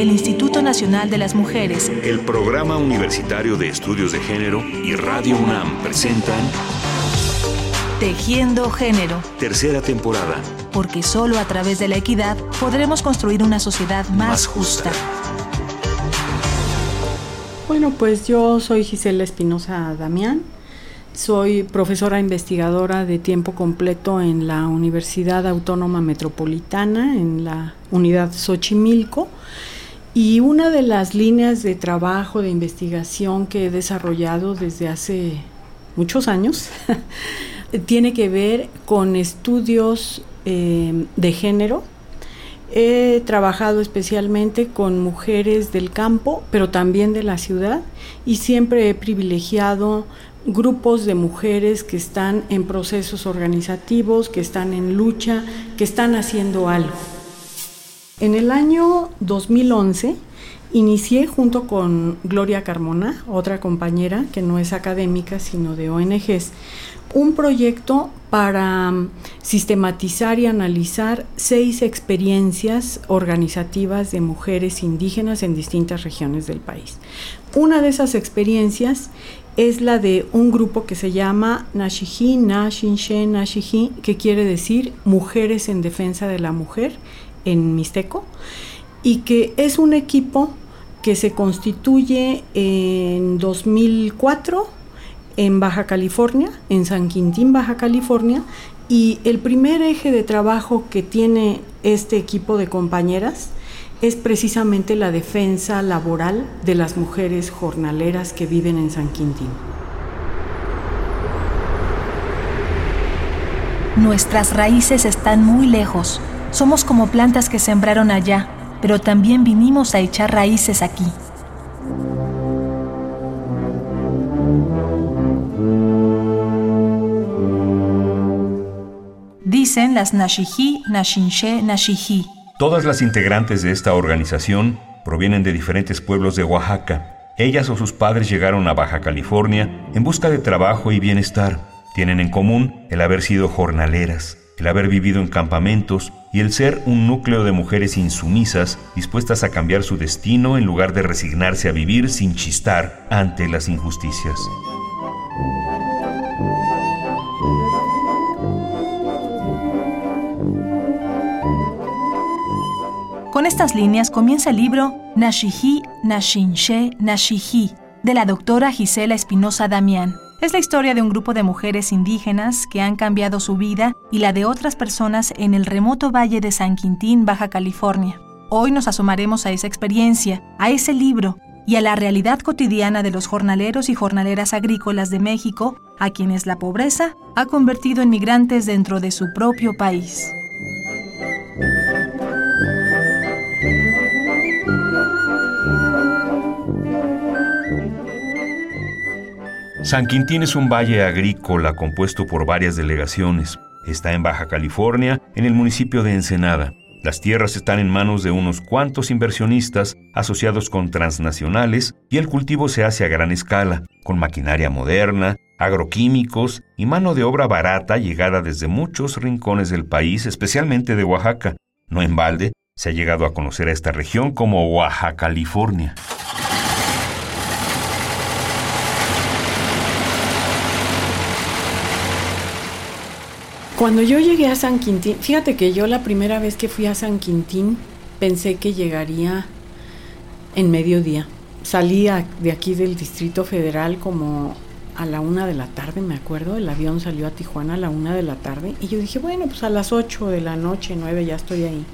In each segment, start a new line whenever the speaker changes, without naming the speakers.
el Instituto Nacional de las Mujeres,
el Programa Universitario de Estudios de Género y Radio UNAM presentan
Tejiendo Género.
Tercera temporada.
Porque solo a través de la equidad podremos construir una sociedad más, justa.
Bueno, pues yo soy Gisela Espinosa Damián. Soy profesora investigadora de tiempo completo en la Universidad Autónoma Metropolitana, en la unidad Xochimilco. Y una de las líneas de trabajo, de investigación que he desarrollado desde hace muchos años, tiene que ver con estudios eh, de género. He trabajado especialmente con mujeres del campo, pero también de la ciudad, y siempre he privilegiado grupos de mujeres que están en procesos organizativos, que están en lucha, que están haciendo algo. En el año 2011 inicié junto con Gloria Carmona, otra compañera que no es académica sino de ONGs, un proyecto para mm, sistematizar y analizar seis experiencias organizativas de mujeres indígenas en distintas regiones del país. Una de esas experiencias es la de un grupo que se llama Nashiji, Nashinshe, Nashiji, que quiere decir Mujeres en Defensa de la Mujer en Mixteco, y que es un equipo que se constituye en 2004 en Baja California, en San Quintín, Baja California, y el primer eje de trabajo que tiene este equipo de compañeras es precisamente la defensa laboral de las mujeres jornaleras que viven en San Quintín.
Nuestras raíces están muy lejos. Somos como plantas que sembraron allá, pero también vinimos a echar raíces aquí. Dicen las Nashiji, Nashinshe, Nashiji
Todas las integrantes de esta organización provienen de diferentes pueblos de Oaxaca. Ellas o sus padres llegaron a Baja California en busca de trabajo y bienestar. Tienen en común el haber sido jornaleras, el haber vivido en campamentos y el ser un núcleo de mujeres insumisas dispuestas a cambiar su destino en lugar de resignarse a vivir sin chistar ante las injusticias.
Con estas líneas comienza el libro Nashiji, Nashinshe, Nashiji, de la doctora Gisela Espinosa Damián. Es la historia de un grupo de mujeres indígenas que han cambiado su vida y la de otras personas en el remoto valle de San Quintín, Baja California. Hoy nos asomaremos a esa experiencia, a ese libro y a la realidad cotidiana de los jornaleros y jornaleras agrícolas de México, a quienes la pobreza ha convertido en migrantes dentro de su propio país.
San Quintín es un valle agrícola compuesto por varias delegaciones. Está en Baja California, en el municipio de Ensenada. Las tierras están en manos de unos cuantos inversionistas asociados con transnacionales y el cultivo se hace a gran escala, con maquinaria moderna, agroquímicos y mano de obra barata llegada desde muchos rincones del país, especialmente de Oaxaca. No en balde, se ha llegado a conocer a esta región como Oaxaca, California.
Cuando yo llegué a San Quintín, fíjate que yo la primera vez que fui a San Quintín pensé que llegaría en mediodía. Salía de aquí del Distrito Federal como a la una de la tarde, me acuerdo, el avión salió a Tijuana a la una de la tarde y yo dije, bueno, pues a las ocho de la noche, nueve, ya estoy ahí.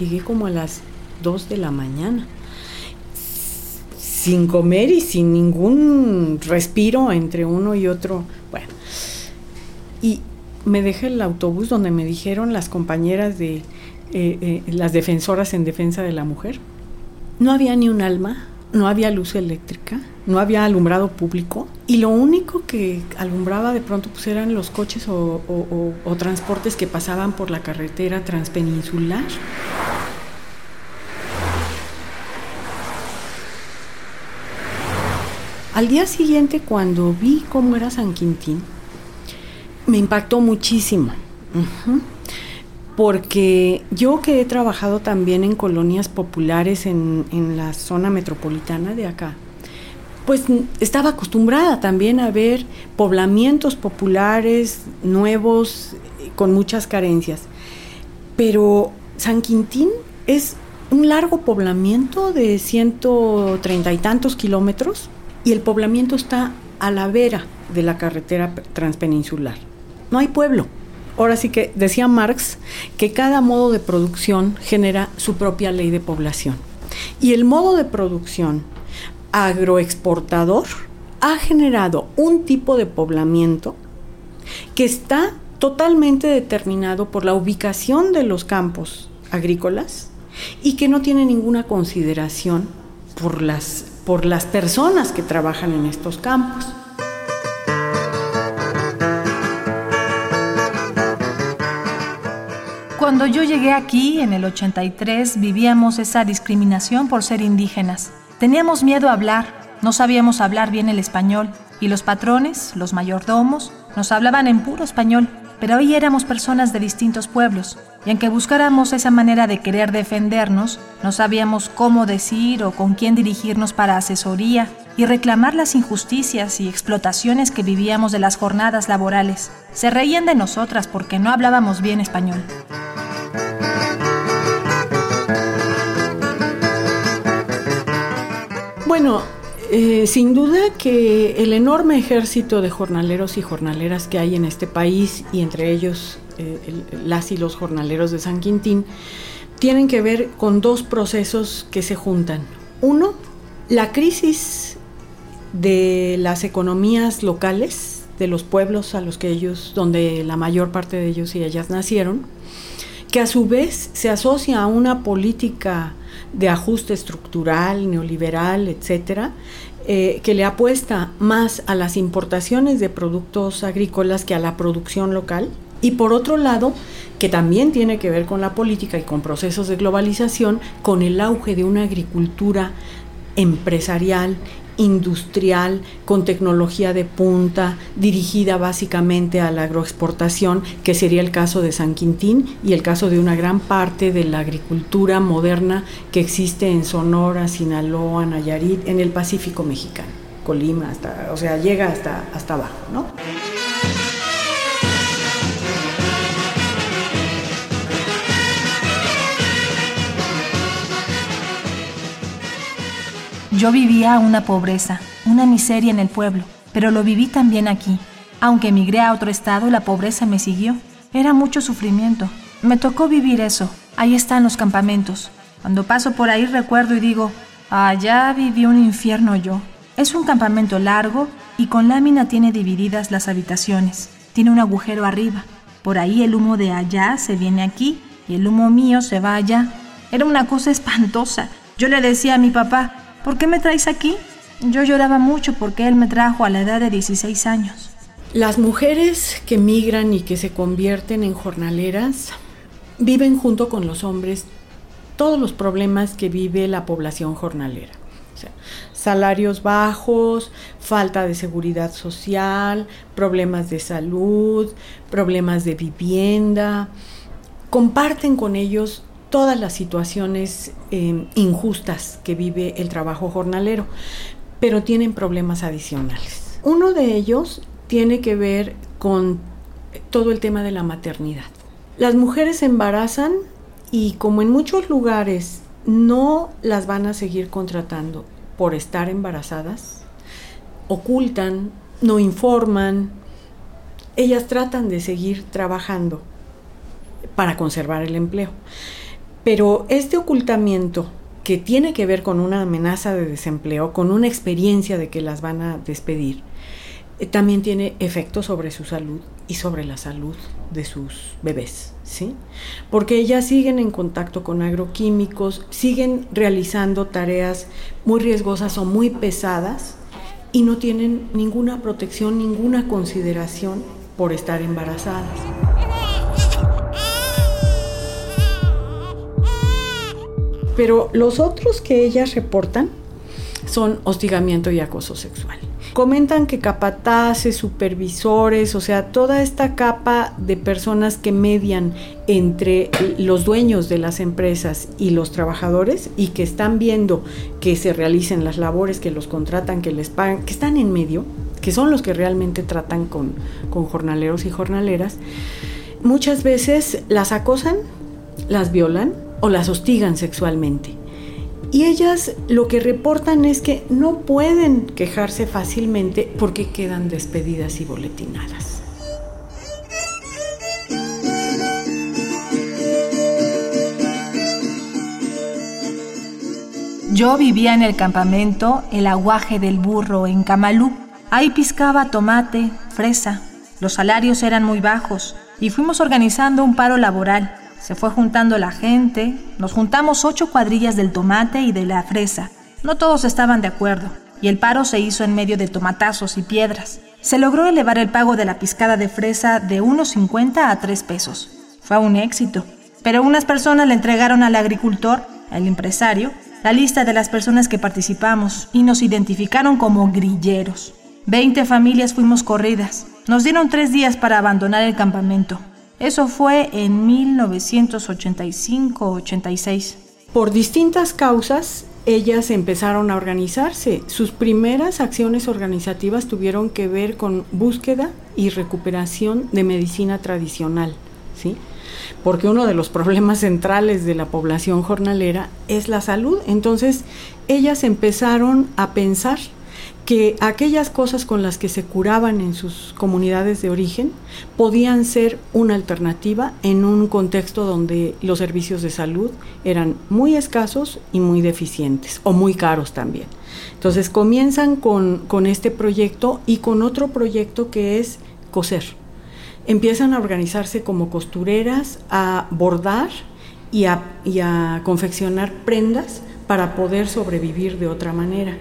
Llegué como a las dos de la mañana, sin comer y sin ningún respiro entre uno y otro. Bueno, y me dejé el autobús donde me dijeron las compañeras de eh, eh, las defensoras en defensa de la mujer. No había ni un alma, no había luz eléctrica, no había alumbrado público y lo único que alumbraba de pronto pues eran los coches o, o transportes que pasaban por la carretera transpeninsular. Al día siguiente, cuando vi cómo era San Quintín, me impactó muchísimo. porque yo que he trabajado también en colonias populares en, en la zona metropolitana de acá, pues estaba acostumbrada también a ver poblamientos populares nuevos con muchas carencias. Pero San Quintín es un largo poblamiento de 130 y tantos kilómetros y el poblamiento está a la vera de la carretera transpeninsular. No hay pueblo. Ahora sí que decía Marx que cada modo de producción genera su propia ley de población. Y el modo de producción agroexportador ha generado un tipo de poblamiento que está totalmente determinado por la ubicación de los campos agrícolas y que no tiene ninguna consideración por las, por las personas que trabajan en estos campos.
Cuando yo llegué aquí, en el 83, vivíamos esa discriminación por ser indígenas. Teníamos miedo a hablar, no sabíamos hablar bien el español, y los patrones, los mayordomos, nos hablaban en puro español, pero hoy éramos personas de distintos pueblos, y aunque buscáramos esa manera de querer defendernos, no sabíamos cómo decir o con quién dirigirnos para asesoría y reclamar las injusticias y explotaciones que vivíamos de las jornadas laborales. Se reían de nosotras porque no hablábamos bien español.
Bueno, eh, sin duda que el enorme ejército de jornaleros y jornaleras que hay en este país, y entre ellos eh, las y los jornaleros de San Quintín, tienen que ver con dos procesos que se juntan. Uno, la crisis de las economías locales, de los pueblos a los que ellos, donde la mayor parte de ellos y ellas nacieron, que a su vez se asocia a una política de ajuste estructural, neoliberal, etcétera, eh, que le apuesta más a las importaciones de productos agrícolas que a la producción local. Y por otro lado, que también tiene que ver con la política y con procesos de globalización, con el auge de una agricultura empresarial industrial con tecnología de punta, dirigida básicamente a la agroexportación, que sería el caso de San Quintín y el caso de una gran parte de la agricultura moderna que existe en Sonora, Sinaloa, Nayarit, en el Pacífico mexicano, Colima, hasta, o sea, llega hasta, hasta abajo, ¿no?
Yo vivía una pobreza, una miseria en el pueblo, pero lo viví también aquí. Aunque emigré a otro estado, la pobreza me siguió. Era mucho sufrimiento. Me tocó vivir eso. Ahí están los campamentos. Cuando paso por ahí recuerdo y digo, allá viví un infierno yo. Es un campamento largo y con lámina tiene divididas las habitaciones. Tiene un agujero arriba. Por ahí el humo de allá se viene aquí y el humo mío se va allá. Era una cosa espantosa. Yo le decía a mi papá, ¿por qué me traes aquí? Yo lloraba mucho porque él me trajo a la edad de 16 años.
Las mujeres que migran y que se convierten en jornaleras viven junto con los hombres todos los problemas que vive la población jornalera. salarios bajos, falta de seguridad social, problemas de salud, problemas de vivienda. Comparten con ellos todas las situaciones eh, injustas que vive el trabajo jornalero, pero tienen problemas adicionales. Uno de ellos tiene que ver con todo el tema de la maternidad. Las mujeres se embarazan y como en muchos lugares no las van a seguir contratando por estar embarazadas, ocultan, no informan, ellas tratan de seguir trabajando para conservar el empleo. Pero este ocultamiento que tiene que ver con una amenaza de desempleo, con una experiencia de que las van a despedir, eh, también tiene efectos sobre su salud y sobre la salud de sus bebés, ¿sí? Porque ellas siguen en contacto con agroquímicos, siguen realizando tareas muy riesgosas o muy pesadas y no tienen ninguna protección, ninguna consideración por estar embarazadas. Pero los otros que ellas reportan son hostigamiento y acoso sexual. Comentan que capataces, supervisores, o sea, toda esta capa de personas que median entre los dueños de las empresas y los trabajadores y que están viendo que se realicen las labores, que los contratan, que les pagan, que están en medio, que son los que realmente tratan con, con jornaleros y jornaleras, muchas veces las acosan, las violan o las hostigan sexualmente. Y ellas lo que reportan es que no pueden quejarse fácilmente porque quedan despedidas y boletinadas.
Yo vivía en el campamento El Aguaje del Burro en Camalú. Ahí piscaba tomate, fresa. Los salarios eran muy bajos y fuimos organizando un paro laboral. Se fue juntando la gente, nos juntamos ocho cuadrillas del tomate y de la fresa. No todos estaban de acuerdo, y el paro se hizo en medio de tomatazos y piedras. Se logró elevar el pago de la piscada de fresa de 1,50 a 3 pesos. Fue un éxito, pero unas personas le entregaron al agricultor, al empresario, la lista de las personas que participamos y nos identificaron como grilleros. Veinte familias fuimos corridas. Nos dieron tres días para abandonar el campamento. Eso fue en 1985-86.
Por distintas causas, ellas empezaron a organizarse. Sus primeras acciones organizativas tuvieron que ver con búsqueda y recuperación de medicina tradicional, ¿sí? Porque uno de los problemas centrales de la población jornalera es la salud. Entonces, ellas empezaron a pensar que aquellas cosas con las que se curaban en sus comunidades de origen podían ser una alternativa en un contexto donde los servicios de salud eran muy escasos y muy deficientes, o muy caros también. Entonces comienzan con, este proyecto y con otro proyecto que es coser. Empiezan a organizarse como costureras, a bordar y a, y a confeccionar prendas para poder sobrevivir de otra manera.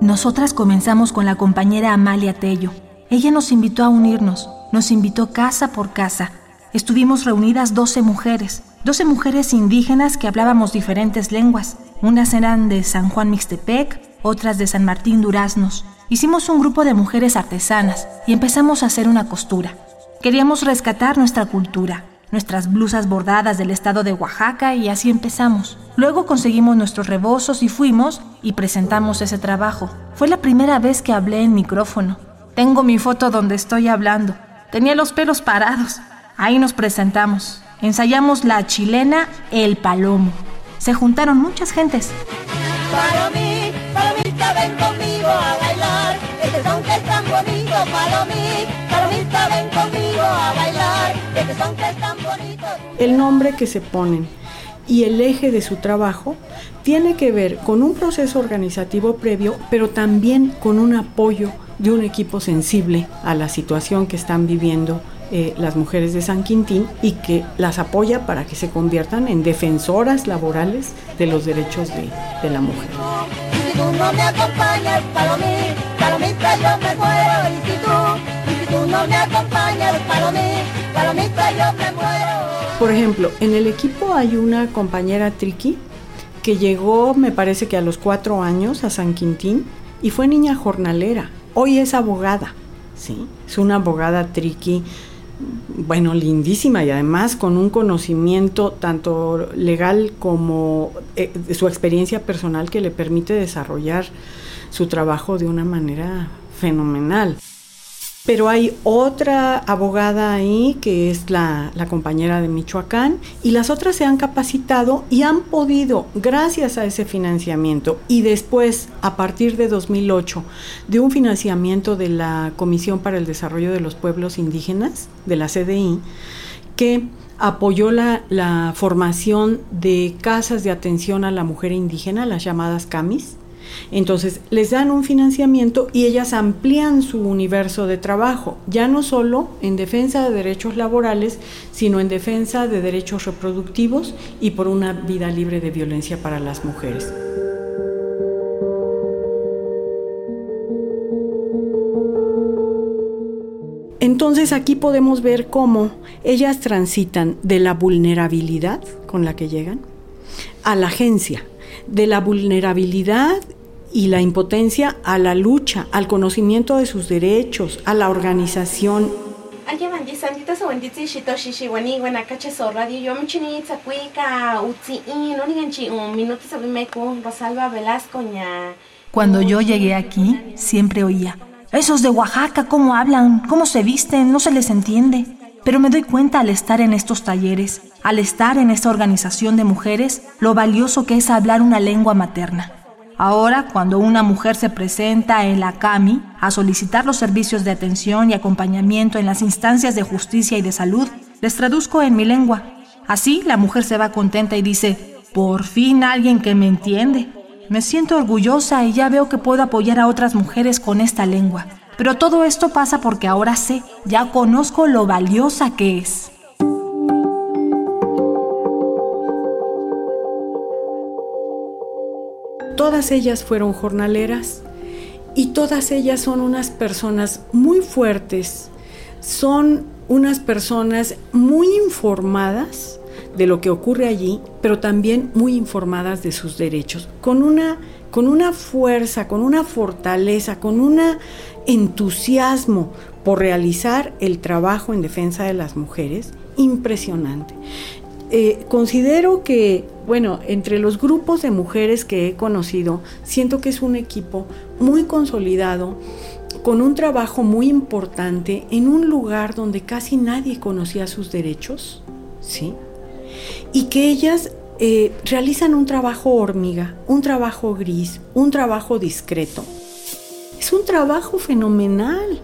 Nosotras comenzamos con la compañera Amalia Tello. Ella nos invitó a unirnos, nos invitó casa por casa. Estuvimos reunidas 12 mujeres, 12 mujeres indígenas que hablábamos diferentes lenguas. Unas eran de San Juan Mixtepec, otras de San Martín Duraznos. Hicimos un grupo de mujeres artesanas y empezamos a hacer una costura. Queríamos rescatar nuestra cultura, nuestras blusas bordadas del estado de Oaxaca y así empezamos. Luego conseguimos nuestros rebozos y fuimos y presentamos ese trabajo. Fue la primera vez que hablé en micrófono. Tengo mi foto donde estoy hablando. Tenía los pelos parados. Ahí nos presentamos. Ensayamos la chilena El Palomo. Se juntaron muchas gentes. Palomí, palomita, ven conmigo a bailar. Este son que es tan bonito, palomí,
El nombre que se ponen y el eje de su trabajo tiene que ver con un proceso organizativo previo, pero también con un apoyo de un equipo sensible a la situación que están viviendo eh, las mujeres de San Quintín y que las apoya para que se conviertan en defensoras laborales de los derechos de, la mujer. Si si Por ejemplo, en el equipo hay una compañera Triqui que llegó, me parece que a los cuatro años, a San Quintín y fue niña jornalera. Hoy es abogada, ¿sí? Es una abogada Triqui, bueno, lindísima y además con un conocimiento tanto legal como eh, de su experiencia personal que le permite desarrollar su trabajo de una manera fenomenal. Pero hay otra abogada ahí que es la, compañera de Michoacán y las otras se han capacitado y han podido, gracias a ese financiamiento. Y después, a partir de 2008, de un financiamiento de la Comisión para el Desarrollo de los Pueblos Indígenas, de la CDI, que apoyó la, formación de casas de atención a la mujer indígena, las llamadas CAMIS, entonces, les dan un financiamiento y ellas amplían su universo de trabajo, ya no solo en defensa de derechos laborales, sino en defensa de derechos reproductivos y por una vida libre de violencia para las mujeres. Entonces aquí podemos ver cómo ellas transitan de la vulnerabilidad con la que llegan a la agencia, de la vulnerabilidad y la impotencia a la lucha, al conocimiento de sus derechos, a la organización.
Cuando yo llegué aquí, siempre oía, esos de Oaxaca, ¿cómo hablan? ¿Cómo se visten? No se les entiende. Pero me doy cuenta al estar en estos talleres, al estar en esta organización de mujeres, lo valioso que es hablar una lengua materna. Ahora, cuando una mujer se presenta en la CAMI a solicitar los servicios de atención y acompañamiento en las instancias de justicia y de salud, les traduzco en mi lengua. Así, la mujer se va contenta y dice, por fin alguien que me entiende. Me siento orgullosa y ya veo que puedo apoyar a otras mujeres con esta lengua. Pero todo esto pasa porque ahora sé, ya conozco lo valiosa que es.
Todas ellas fueron jornaleras y todas ellas son unas personas muy fuertes, son unas personas muy informadas de lo que ocurre allí, pero también muy informadas de sus derechos, con una, con una fuerza, con una fortaleza, con un entusiasmo por realizar el trabajo en defensa de las mujeres impresionante. Eh, considero que, bueno, entre los grupos de mujeres que he conocido, siento que es un equipo muy consolidado, con un trabajo muy importante en un lugar donde casi nadie conocía sus derechos, ¿sí? y que ellas eh, realizan un trabajo hormiga, un trabajo gris, un trabajo discreto. Es un trabajo fenomenal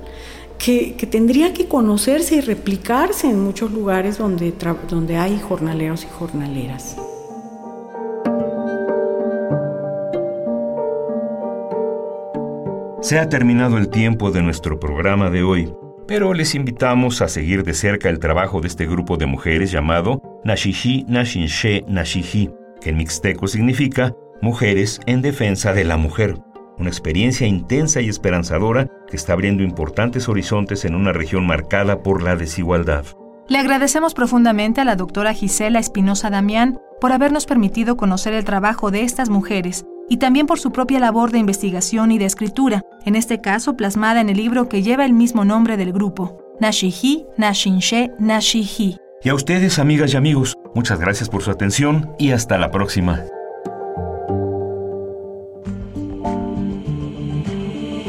que, tendría que conocerse y replicarse en muchos lugares donde, donde hay jornaleros y jornaleras.
Se ha terminado el tiempo de nuestro programa de hoy pero les invitamos a seguir de cerca el trabajo de este grupo de mujeres llamado Nashishi Nashinshe Nashihi, que en mixteco significa Mujeres en Defensa de la Mujer, una experiencia intensa y esperanzadora que está abriendo importantes horizontes en una región marcada por la desigualdad.
Le agradecemos profundamente a la doctora Gisela Espinosa Damián por habernos permitido conocer el trabajo de estas mujeres y también por su propia labor de investigación y de escritura, en este caso plasmada en el libro que lleva el mismo nombre del grupo, Nashihi, Nashinshe, Nashihi.
Y a ustedes, amigas y amigos, muchas gracias por su atención y hasta la próxima.